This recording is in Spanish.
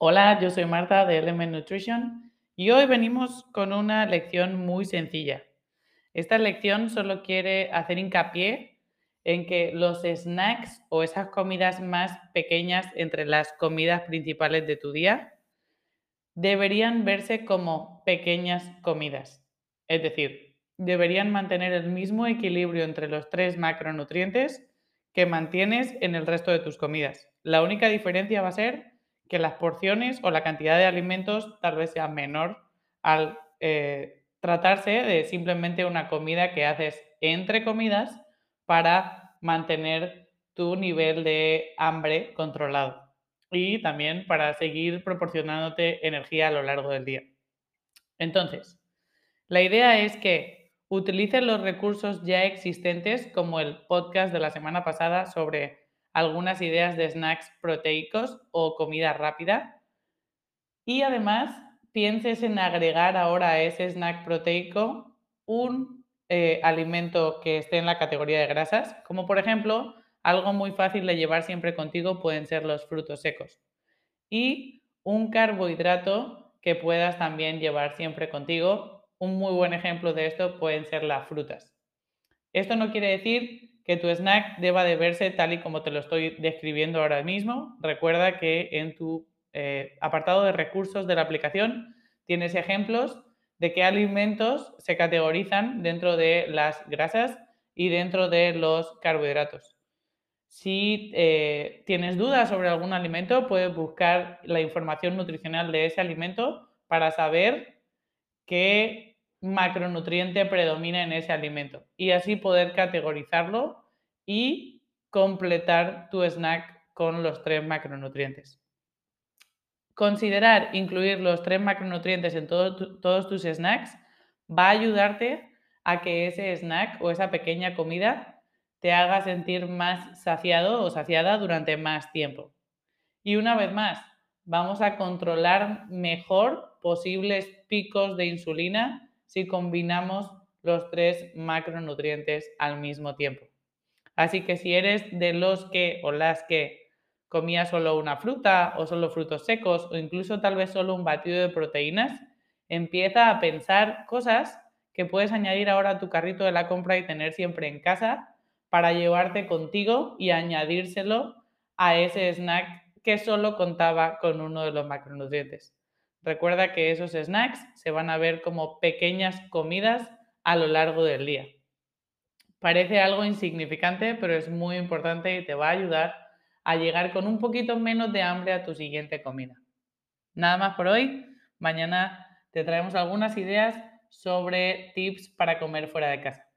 Hola, yo soy Marta de Element Nutrition y hoy venimos con una lección muy sencilla. Esta lección solo quiere hacer hincapié en que los snacks o esas comidas más pequeñas entre las comidas principales de tu día deberían verse como pequeñas comidas. Es decir, deberían mantener el mismo equilibrio entre los tres macronutrientes que mantienes en el resto de tus comidas. La única diferencia va a ser que las porciones o la cantidad de alimentos tal vez sea menor al eh, tratarse de simplemente una comida que haces entre comidas para mantener tu nivel de hambre controlado y también para seguir proporcionándote energía a lo largo del día. Entonces, la idea es que utilices los recursos ya existentes como el podcast de la semana pasada sobre algunas ideas de snacks proteicos o comida rápida. Y además pienses en agregar ahora a ese snack proteico un eh, alimento que esté en la categoría de grasas, como por ejemplo, algo muy fácil de llevar siempre contigo pueden ser los frutos secos. Y un carbohidrato que puedas también llevar siempre contigo. Un muy buen ejemplo de esto pueden ser las frutas. Esto no quiere decir que tu snack deba de verse tal y como te lo estoy describiendo ahora mismo. Recuerda que en tu eh, apartado de recursos de la aplicación tienes ejemplos de qué alimentos se categorizan dentro de las grasas y dentro de los carbohidratos. Si eh, tienes dudas sobre algún alimento, puedes buscar la información nutricional de ese alimento para saber qué macronutriente predomina en ese alimento y así poder categorizarlo y completar tu snack con los tres macronutrientes. Considerar incluir los tres macronutrientes en todos tus snacks va a ayudarte a que ese snack o esa pequeña comida te haga sentir más saciado o saciada durante más tiempo. Y una vez más, vamos a controlar mejor posibles picos de insulina si combinamos los tres macronutrientes al mismo tiempo. Así que si eres de los que o las que comía solo una fruta o solo frutos secos o incluso tal vez solo un batido de proteínas, empieza a pensar cosas que puedes añadir ahora a tu carrito de la compra y tener siempre en casa para llevarte contigo y añadírselo a ese snack que solo contaba con uno de los macronutrientes. Recuerda que esos snacks se van a ver como pequeñas comidas a lo largo del día. Parece algo insignificante, pero es muy importante y te va a ayudar a llegar con un poquito menos de hambre a tu siguiente comida. Nada más por hoy. Mañana te traemos algunas ideas sobre tips para comer fuera de casa.